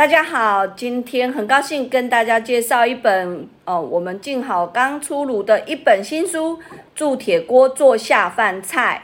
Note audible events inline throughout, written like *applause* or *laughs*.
大家好，今天很高兴跟大家介绍一本哦，我们静好刚出炉的一本新书《铸铁锅做下饭菜》。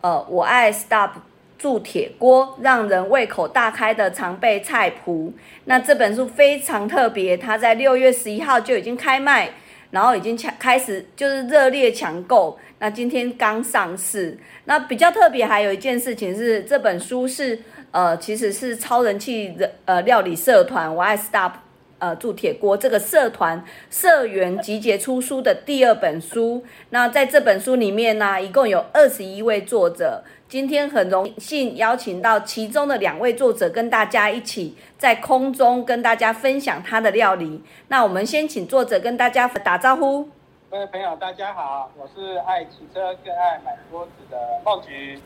呃，我爱 Stop 铸铁锅，让人胃口大开的常备菜谱。那这本书非常特别，它在六月十一号就已经开卖，然后已经抢开始就是热烈抢购。那今天刚上市。那比较特别还有一件事情是，这本书是。呃，其实是超人气的呃料理社团，我爱 Stop 呃铸铁锅这个社团社员集结出书的第二本书。那在这本书里面呢，一共有二十一位作者。今天很荣幸邀请到其中的两位作者，跟大家一起在空中跟大家分享他的料理。那我们先请作者跟大家打招呼。各位朋友，大家好，我是爱骑车更爱买锅子的梦菊。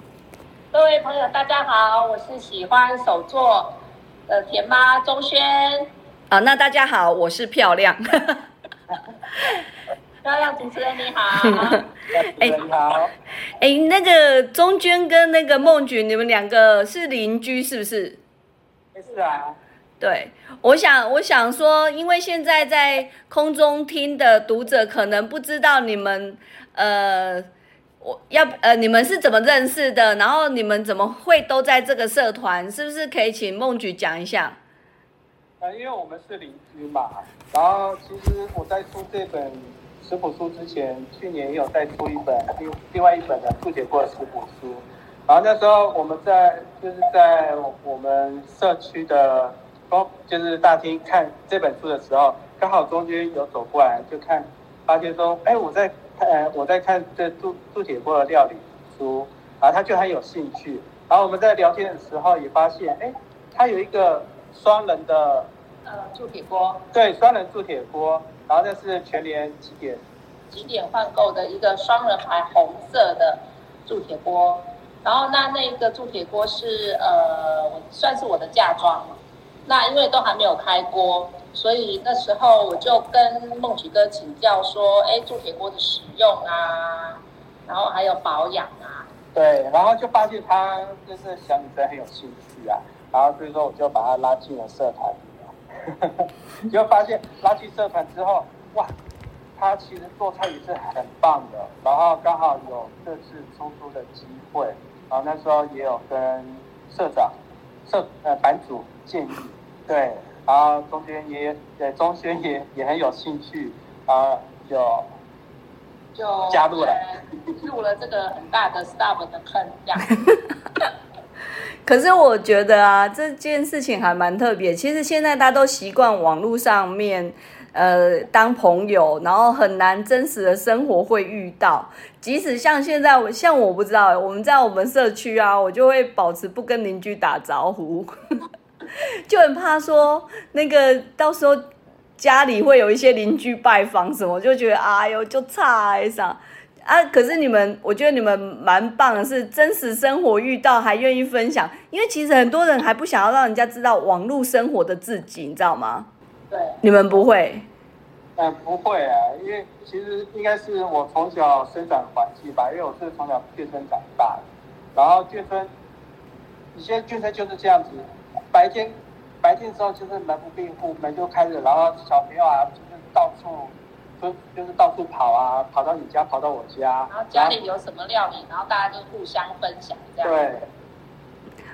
各位朋友，大家好，我是喜欢手作的甜妈钟轩。啊，那大家好，我是漂亮。*laughs* 漂亮主持人你好。*laughs* 哎，你好。哎，那个钟娟跟那个孟菊，你们两个是邻居是不是？是啊。对，我想，我想说，因为现在在空中听的读者可能不知道你们，呃。我要呃，你们是怎么认识的？然后你们怎么会都在这个社团？是不是可以请孟菊讲一下？呃，因为我们是邻居嘛。然后其实我在出这本食谱书之前，去年也有在出一本另另外一本的复写过的食谱书。然后那时候我们在就是在我们社区的公就是大厅看这本书的时候，刚好中间有走过来，就看发现说，哎，我在。呃，我在看这铸铸铁锅的料理书，然后他就很有兴趣。然后我们在聊天的时候也发现，哎，他有一个双人的呃铸铁锅，对，双人铸铁锅。然后那是全年几点几点换购的一个双人牌红色的铸铁锅。然后那那个铸铁锅是呃，算是我的嫁妆。那因为都还没有开锅。所以那时候我就跟梦菊哥请教说，哎，铸铁锅的使用啊，然后还有保养啊。对，然后就发现他就是小女生很有兴趣啊，然后所以说我就把他拉进了社团。*laughs* 就发现拉进社团之后，哇，他其实做菜也是很棒的。然后刚好有这次出书的机会，然后那时候也有跟社长、社呃版主建议，对。然后中间也对中轩也也很有兴趣，啊，就就加入了，入了这个很大的 staff 的坑，这样。可是我觉得啊，这件事情还蛮特别。其实现在大家都习惯网络上面，呃，当朋友，然后很难真实的生活会遇到。即使像现在，像我不知道，我们在我们社区啊，我就会保持不跟邻居打招呼。*laughs* 就很怕说那个到时候家里会有一些邻居拜访什么，就觉得哎呦就差一啥啊！可是你们，我觉得你们蛮棒的，是真实生活遇到还愿意分享，因为其实很多人还不想要让人家知道网络生活的自己，你知道吗？对，你们不会？嗯，不会啊，因为其实应该是我从小生长环境吧，因为我是从小健身长大的，然后健身，以前健身就是这样子。白天白天的时候就是门不闭户，门就开着，然后小朋友啊就是到处就就是到处跑啊，跑到你家，跑到我家。然后家里有什么料理，然后大家就互相分享这样。对。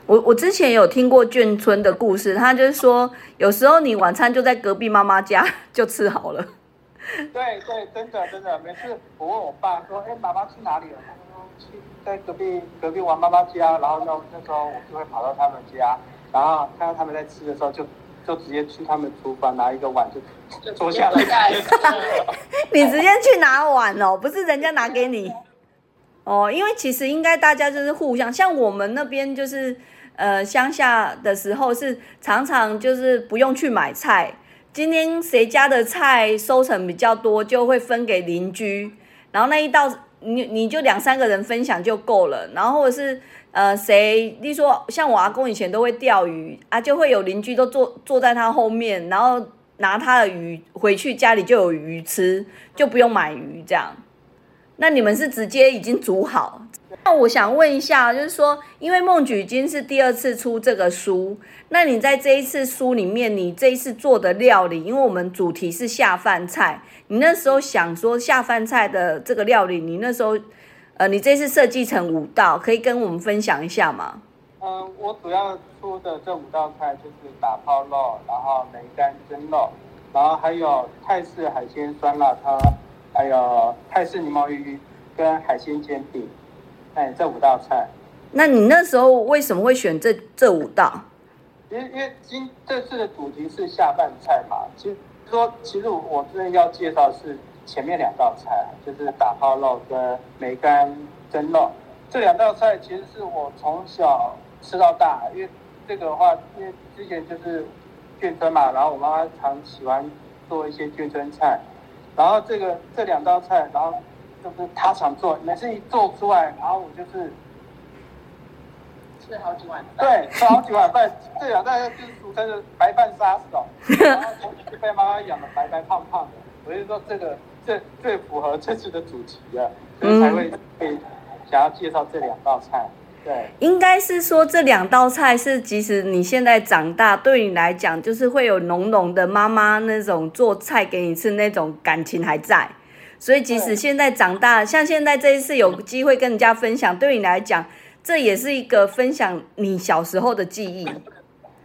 我我之前有听过眷村的故事，他就是说有时候你晚餐就在隔壁妈妈家就吃好了。*laughs* 对对，真的真的，每次我问我爸说：“哎，妈妈去哪里了？”他说：“去在隔壁隔壁玩妈妈家。”然后那那时候我就会跑到他们家。然后看到他们在吃的时候，就就直接去他们厨房拿一个碗就坐下来。*laughs* 你直接去拿碗哦，不是人家拿给你。哦，因为其实应该大家就是互相，像我们那边就是，呃乡下的时候，是常常就是不用去买菜，今天谁家的菜收成比较多，就会分给邻居，然后那一道你你就两三个人分享就够了，然后或者是呃谁，例如说像我阿公以前都会钓鱼啊，就会有邻居都坐坐在他后面，然后拿他的鱼回去家里就有鱼吃，就不用买鱼这样。那你们是直接已经煮好？那我想问一下，就是说，因为梦举金是第二次出这个书，那你在这一次书里面，你这一次做的料理，因为我们主题是下饭菜，你那时候想说下饭菜的这个料理，你那时候，呃，你这次设计成五道，可以跟我们分享一下吗？嗯，我主要出的这五道菜就是打泡肉，然后梅干蒸肉，然后还有泰式海鲜酸辣汤。还有泰式柠檬鱼跟海鲜煎饼，哎，这五道菜。那你那时候为什么会选这这五道？因为因为今这次的主题是下饭菜嘛，其实说其实我我这边要介绍是前面两道菜，就是打泡肉跟梅干蒸肉。这两道菜其实是我从小吃到大，因为这个的话，因为之前就是眷村嘛，然后我妈妈常喜欢做一些眷村菜。然后这个这两道菜，然后就是他想做，每次一做出来，然后我就是吃好几碗。对，吃好几碗饭。这两道菜就是俗称的白饭杀手，*laughs* 然后从小被妈妈养的白白胖胖的。我就说这个最最符合这次的主题了，所以才会会想要介绍这两道菜。对，应该是说这两道菜是，即使你现在长大，对你来讲，就是会有浓浓的妈妈那种做菜给你吃那种感情还在。所以即使现在长大，像现在这一次有机会跟人家分享，对你来讲，这也是一个分享你小时候的记忆。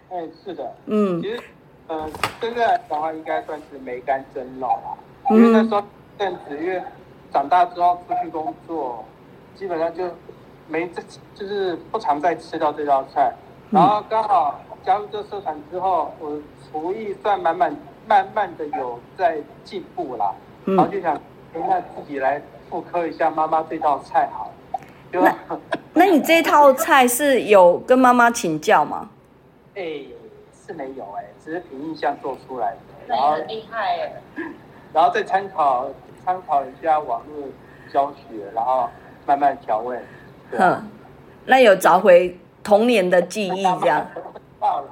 哎，是的，嗯，其实，呃，现在的话，应该算是梅干蒸肉啦。因为那时候阵子，因为长大之后出去工作，基本上就。没这就是不常再吃到这道菜，然后刚好加入这社团之后，我厨艺算慢慢慢慢的有在进步啦，然后就想，那自己来复刻一下妈妈这道菜好，那那你这套菜是有跟妈妈请教吗？哎，是没有哎，只是凭印象做出来的，然后厉害哎，然后再参考参考一下网络教学，然后慢慢调味。哼，那有找回童年的记忆这样。*laughs*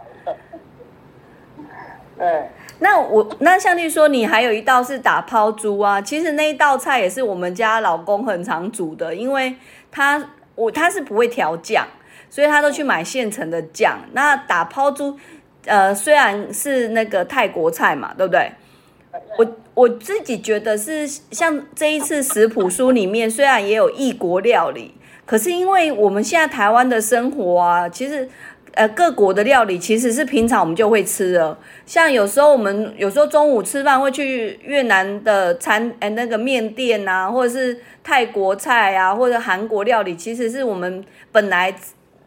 对。*laughs* 那我那像你说，你还有一道是打抛猪啊，其实那一道菜也是我们家老公很常煮的，因为他我他是不会调酱，所以他都去买现成的酱。那打抛猪，呃，虽然是那个泰国菜嘛，对不对？我我自己觉得是像这一次食谱书里面，虽然也有异国料理。可是因为我们现在台湾的生活啊，其实，呃，各国的料理其实是平常我们就会吃的。像有时候我们有时候中午吃饭会去越南的餐，呃，那个面店啊，或者是泰国菜啊，或者韩国料理，其实是我们本来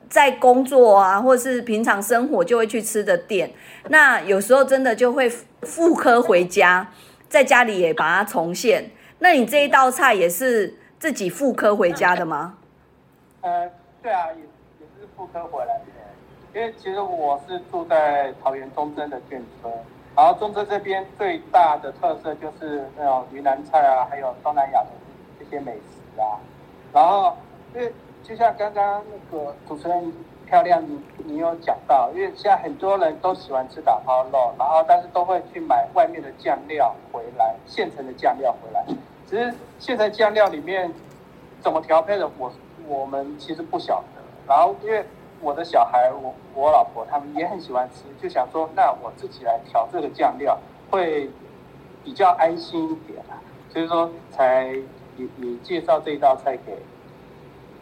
在工作啊，或者是平常生活就会去吃的店。那有时候真的就会复刻回家，在家里也把它重现。那你这一道菜也是自己复刻回家的吗？呃，对啊，也也是复科回来的，因为其实我是住在桃园中正的眷村，然后中正这边最大的特色就是那种云南菜啊，还有东南亚的这些美食啊，然后因为就像刚刚那个主持人漂亮，你你有讲到，因为现在很多人都喜欢吃打抛肉，然后但是都会去买外面的酱料回来，现成的酱料回来，只是现成酱料里面怎么调配的我。我们其实不晓得，然后因为我的小孩，我我老婆他们也很喜欢吃，就想说，那我自己来调这个酱料，会比较安心一点啊。所以说，才也也介绍这一道菜给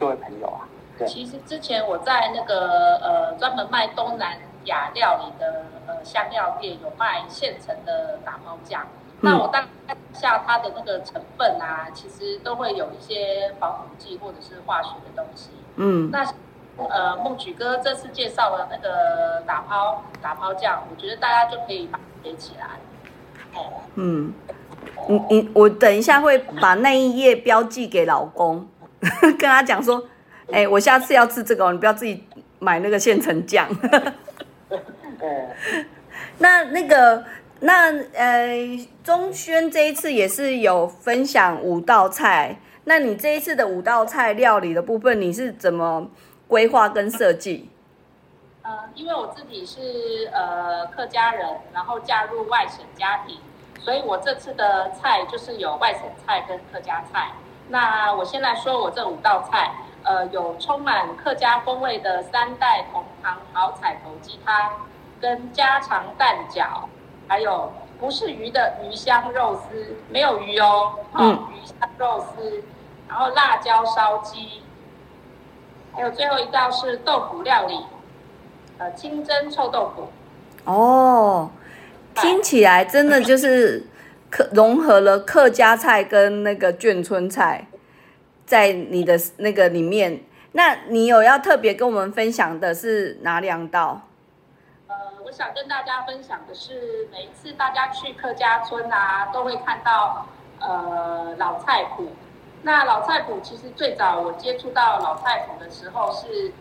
各位朋友啊。对，其实之前我在那个呃专门卖东南亚料理的呃香料店，有卖现成的打包酱。那我大概下它的那个成分啊，其实都会有一些防腐剂或者是化学的东西。嗯。那呃，梦举哥这次介绍了那个打抛打抛酱，我觉得大家就可以把写起来。哦。嗯。你你我等一下会把那一页标记给老公，*laughs* 跟他讲说，哎，我下次要吃这个，你不要自己买那个现成酱。*laughs* *laughs* 嗯，那那个那呃，钟轩这一次也是有分享五道菜，那你这一次的五道菜料理的部分，你是怎么规划跟设计？呃，因为我自己是呃客家人，然后嫁入外省家庭，所以我这次的菜就是有外省菜跟客家菜。那我先来说我这五道菜，呃，有充满客家风味的三代同堂好彩头鸡汤，跟家常蛋饺，还有不是鱼的鱼香肉丝，没有鱼哦，嗯鱼香肉丝，然后辣椒烧鸡，还有最后一道是豆腐料理，呃，清蒸臭豆腐。哦，听起来真的就是客融合了客家菜跟那个眷村菜，在你的那个里面。那你有要特别跟我们分享的是哪两道？呃，我想跟大家分享的是，每一次大家去客家村啊，都会看到呃老菜谱。那老菜谱其实最早我接触到老菜谱的时候，是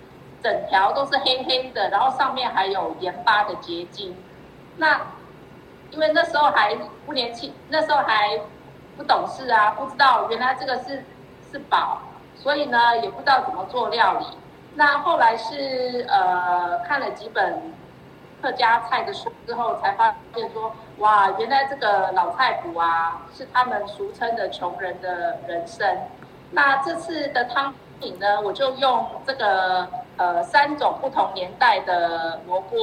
整条都是黑黑的，然后上面还有盐巴的结晶。那因为那时候还不年轻，那时候还不懂事啊，不知道原来这个是是宝，所以呢也不知道怎么做料理。那后来是呃看了几本客家菜的书之后，才发现说，哇，原来这个老菜谱啊，是他们俗称的穷人的人生。那这次的汤品呢，我就用这个呃三种不同年代的萝卜，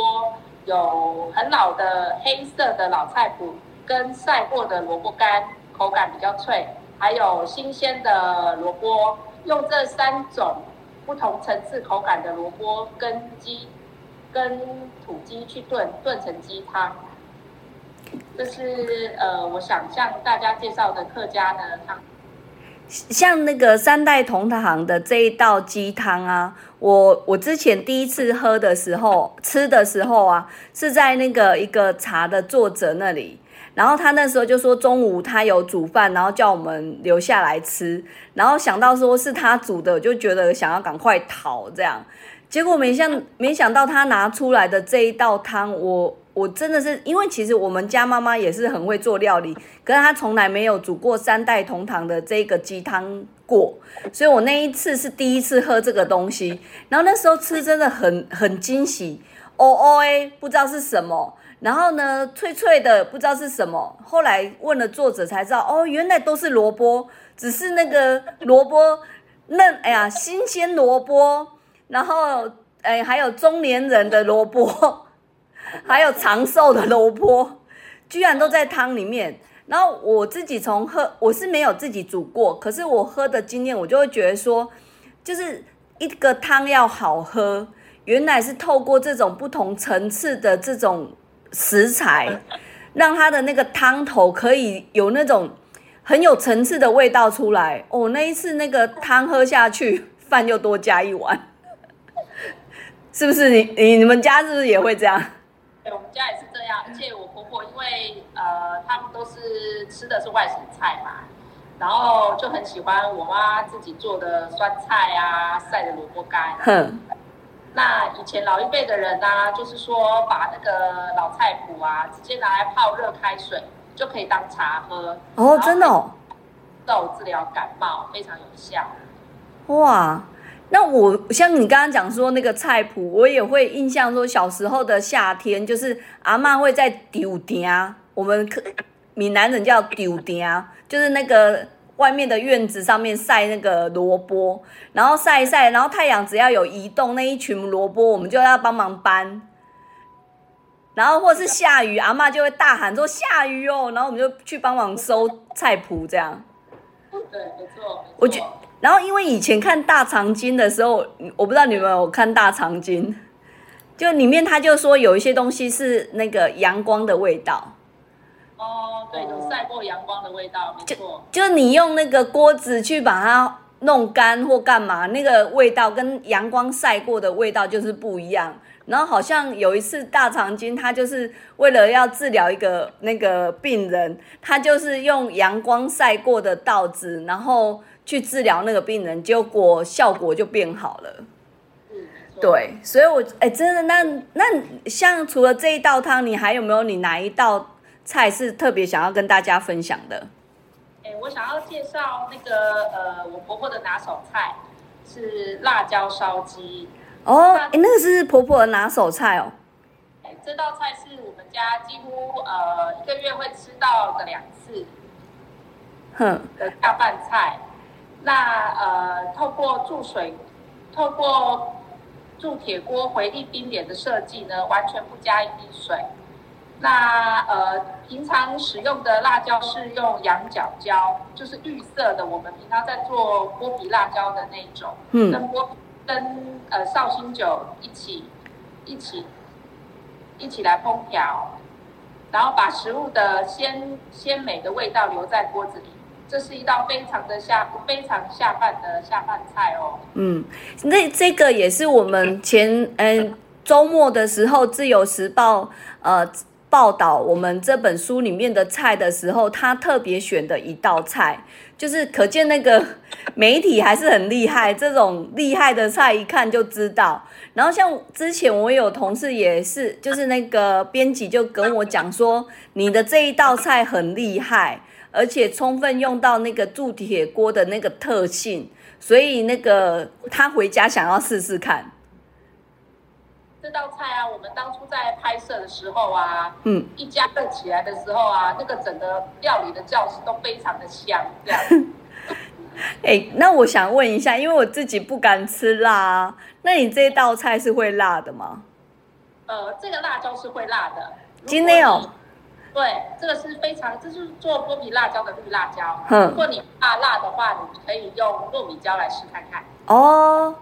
有很老的黑色的老菜脯，跟晒过的萝卜干，口感比较脆，还有新鲜的萝卜，用这三种不同层次口感的萝卜跟鸡跟土鸡去炖，炖成鸡汤。这是呃，我想向大家介绍的客家的汤。像那个三代同堂的这一道鸡汤啊，我我之前第一次喝的时候，吃的时候啊，是在那个一个茶的作者那里，然后他那时候就说中午他有煮饭，然后叫我们留下来吃，然后想到说是他煮的，我就觉得想要赶快逃这样，结果没想没想到他拿出来的这一道汤，我我真的是因为其实我们家妈妈也是很会做料理，可是她从来没有煮过三代同堂的这个鸡汤过，所以我那一次是第一次喝这个东西，然后那时候吃真的很很惊喜，哦哦哎，不知道是什么，然后呢脆脆的不知道是什么，后来问了作者才知道，哦原来都是萝卜，只是那个萝卜嫩，哎呀新鲜萝卜，然后哎还有中年人的萝卜。*laughs* 还有长寿的萝卜，居然都在汤里面。然后我自己从喝，我是没有自己煮过，可是我喝的经验，我就会觉得说，就是一个汤要好喝，原来是透过这种不同层次的这种食材，让它的那个汤头可以有那种很有层次的味道出来。哦，那一次那个汤喝下去，饭又多加一碗，是不是？你你你们家是不是也会这样？对，我们家也是这样，而且我婆婆因为呃，他们都是吃的是外省菜嘛，然后就很喜欢我妈自己做的酸菜啊、晒的萝卜干。哼，那以前老一辈的人呢、啊就是说把那个老菜谱啊，直接拿来泡热开水，就可以当茶喝。哦，真的哦，豆治疗感冒非常有效。哇。那我像你刚刚讲说那个菜谱，我也会印象说小时候的夏天，就是阿嬷会在丢丁，我们客闽南人叫丢丁，就是那个外面的院子上面晒那个萝卜，然后晒一晒，然后太阳只要有移动，那一群萝卜我们就要帮忙搬。然后或是下雨，阿嬷就会大喊说下雨哦，然后我们就去帮忙收菜谱这样。对，没错。没错我觉然后因为以前看大长今的时候，我不知道你们有看大长今，就里面他就说有一些东西是那个阳光的味道，哦，对，有晒过阳光的味道，没错。就是你用那个锅子去把它弄干或干嘛，那个味道跟阳光晒过的味道就是不一样。然后好像有一次大长今，他就是为了要治疗一个那个病人，他就是用阳光晒过的稻子，然后去治疗那个病人，结果效果就变好了。对，所以我哎，真的，那那像除了这一道汤，你还有没有你哪一道菜是特别想要跟大家分享的？哎，我想要介绍那个呃，我婆婆的拿手菜是辣椒烧鸡。哦，哎，那个是婆婆的拿手菜哦。哎，这道菜是我们家几乎呃一个月会吃到个两次。哼。的大饭菜，那呃，透过注水，透过铸铁锅回力冰点的设计呢，完全不加一滴水。那呃，平常使用的辣椒是用羊角椒，就是绿色的，我们平常在做剥皮辣椒的那种。嗯。跟剥跟呃绍兴酒一起一起一起来烹调，然后把食物的鲜鲜美的味道留在锅子里。这是一道非常的下非常下饭的下饭菜哦。嗯，那这个也是我们前嗯周末的时候，《自由时报》呃报道我们这本书里面的菜的时候，他特别选的一道菜，就是可见那个 *laughs* 媒体还是很厉害，这种厉害的菜一看就知道。然后像之前我有同事也是，就是那个编辑就跟我讲说，你的这一道菜很厉害。而且充分用到那个铸铁锅的那个特性，所以那个他回家想要试试看这道菜啊。我们当初在拍摄的时候啊，嗯，一加热起来的时候啊，那个整个料理的教室都非常的香，这样。*laughs* 哎，那我想问一下，因为我自己不敢吃辣，那你这道菜是会辣的吗？呃，这个辣椒是会辣的。今天哦。对，这个是非常，这是做剥皮辣椒的绿辣椒。嗯，如果你怕辣的话，你可以用糯米椒来试看看。哦，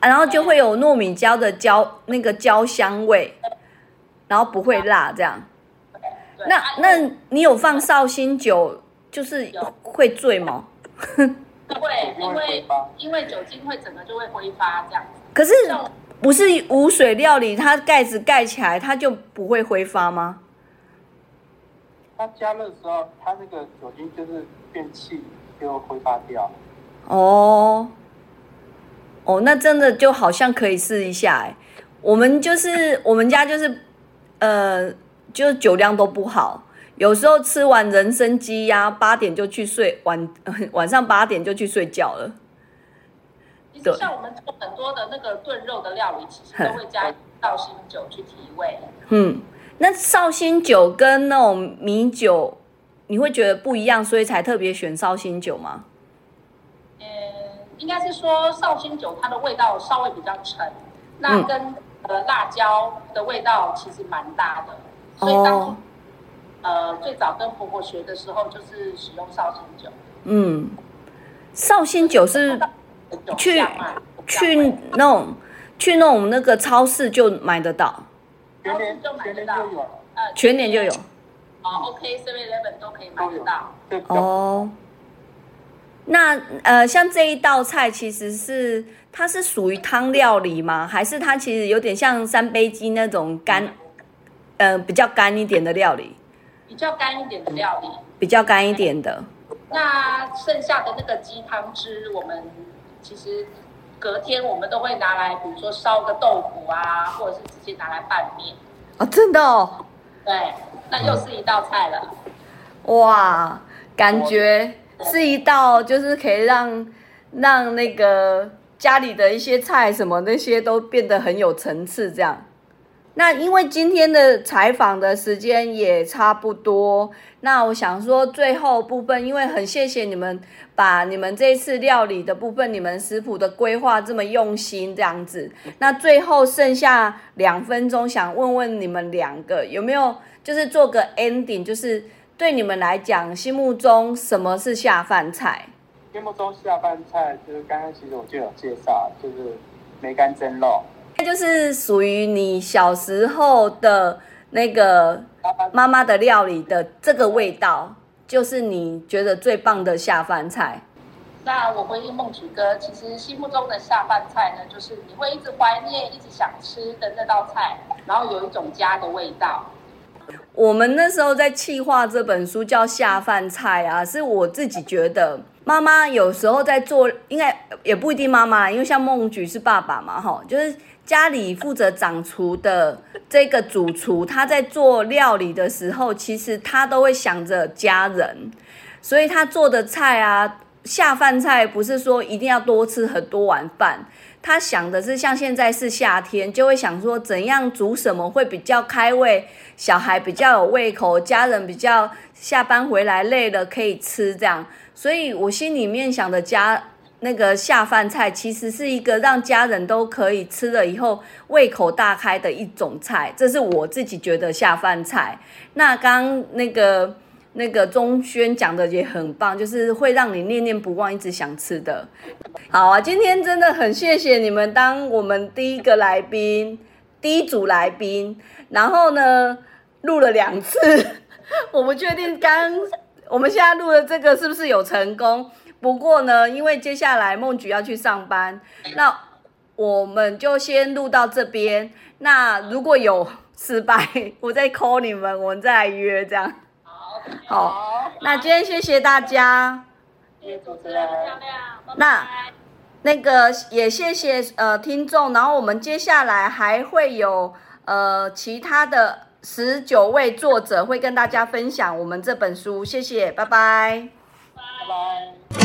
然后就会有糯米椒的椒那个椒香味，然后不会辣这样。那那你有放绍兴酒，就是会醉吗？会，因为因为酒精会整个就会挥发这样。可是不是无水料理，它盖子盖起来，它就不会挥发吗？它加热的时候，它那个酒精就是变气，就挥发掉。哦，哦，那真的就好像可以试一下哎。我们就是 *laughs* 我们家就是，呃，就是酒量都不好，有时候吃完人参鸡呀，八点就去睡，晚 *laughs* 晚上八点就去睡觉了。其实像我们做很多的那个炖肉的料理，其实都会加绍兴酒去提味。嗯。那绍兴酒跟那种米酒，你会觉得不一样，所以才特别选绍兴酒吗？嗯，应该是说绍兴酒它的味道稍微比较沉，那跟呃辣椒的味道其实蛮大的，所以当呃最早跟婆婆学的时候就是使用绍兴酒。嗯，绍兴酒是去去那种去那种那个超市就买得到。全年就买得到，呃，全年就有。哦，OK，Seven Eleven 都可以买得到。哦，那呃，像这一道菜，其实是它是属于汤料理吗？还是它其实有点像三杯鸡那种干，呃，比较干一点的料理？比较干一点的料理。比较干一点的。那剩下的那个鸡汤汁，我们其实。隔天我们都会拿来，比如说烧个豆腐啊，或者是直接拿来拌面。啊，真的哦。对，那又是一道菜了。哇，感觉是一道，就是可以让让那个家里的一些菜什么那些都变得很有层次，这样。那因为今天的采访的时间也差不多，那我想说最后部分，因为很谢谢你们把你们这一次料理的部分，你们食谱的规划这么用心这样子。那最后剩下两分钟，想问问你们两个有没有就是做个 ending，就是对你们来讲，心目中什么是下饭菜？心目中下饭菜就是刚刚其实我就有介绍，就是梅干蒸肉。那就是属于你小时候的那个妈妈的料理的这个味道，就是你觉得最棒的下饭菜。那我回应梦曲哥，其实心目中的下饭菜呢，就是你会一直怀念、一直想吃的那道菜，然后有一种家的味道。我们那时候在企划这本书叫下饭菜啊，是我自己觉得妈妈有时候在做，应该也不一定妈妈，因为像梦菊是爸爸嘛，哈，就是家里负责掌厨的这个主厨，他在做料理的时候，其实他都会想着家人，所以他做的菜啊，下饭菜不是说一定要多吃很多碗饭，他想的是像现在是夏天，就会想说怎样煮什么会比较开胃，小孩比较有胃口，家人比较下班回来累了可以吃这样。所以我心里面想的家那个下饭菜，其实是一个让家人都可以吃了以后胃口大开的一种菜，这是我自己觉得下饭菜。那刚那个那个钟轩讲的也很棒，就是会让你念念不忘，一直想吃的。好啊，今天真的很谢谢你们当我们第一个来宾，第一组来宾，然后呢录了两次，*laughs* 我不确定刚。我们现在录的这个是不是有成功？不过呢，因为接下来梦菊要去上班，那我们就先录到这边。那如果有失败，我再 call 你们，我们再来约这样。好，好，那今天谢谢大家。谢谢主持人，漂亮。那那个也谢谢呃听众，然后我们接下来还会有呃其他的。十九位作者会跟大家分享我们这本书，谢谢，拜拜，拜拜。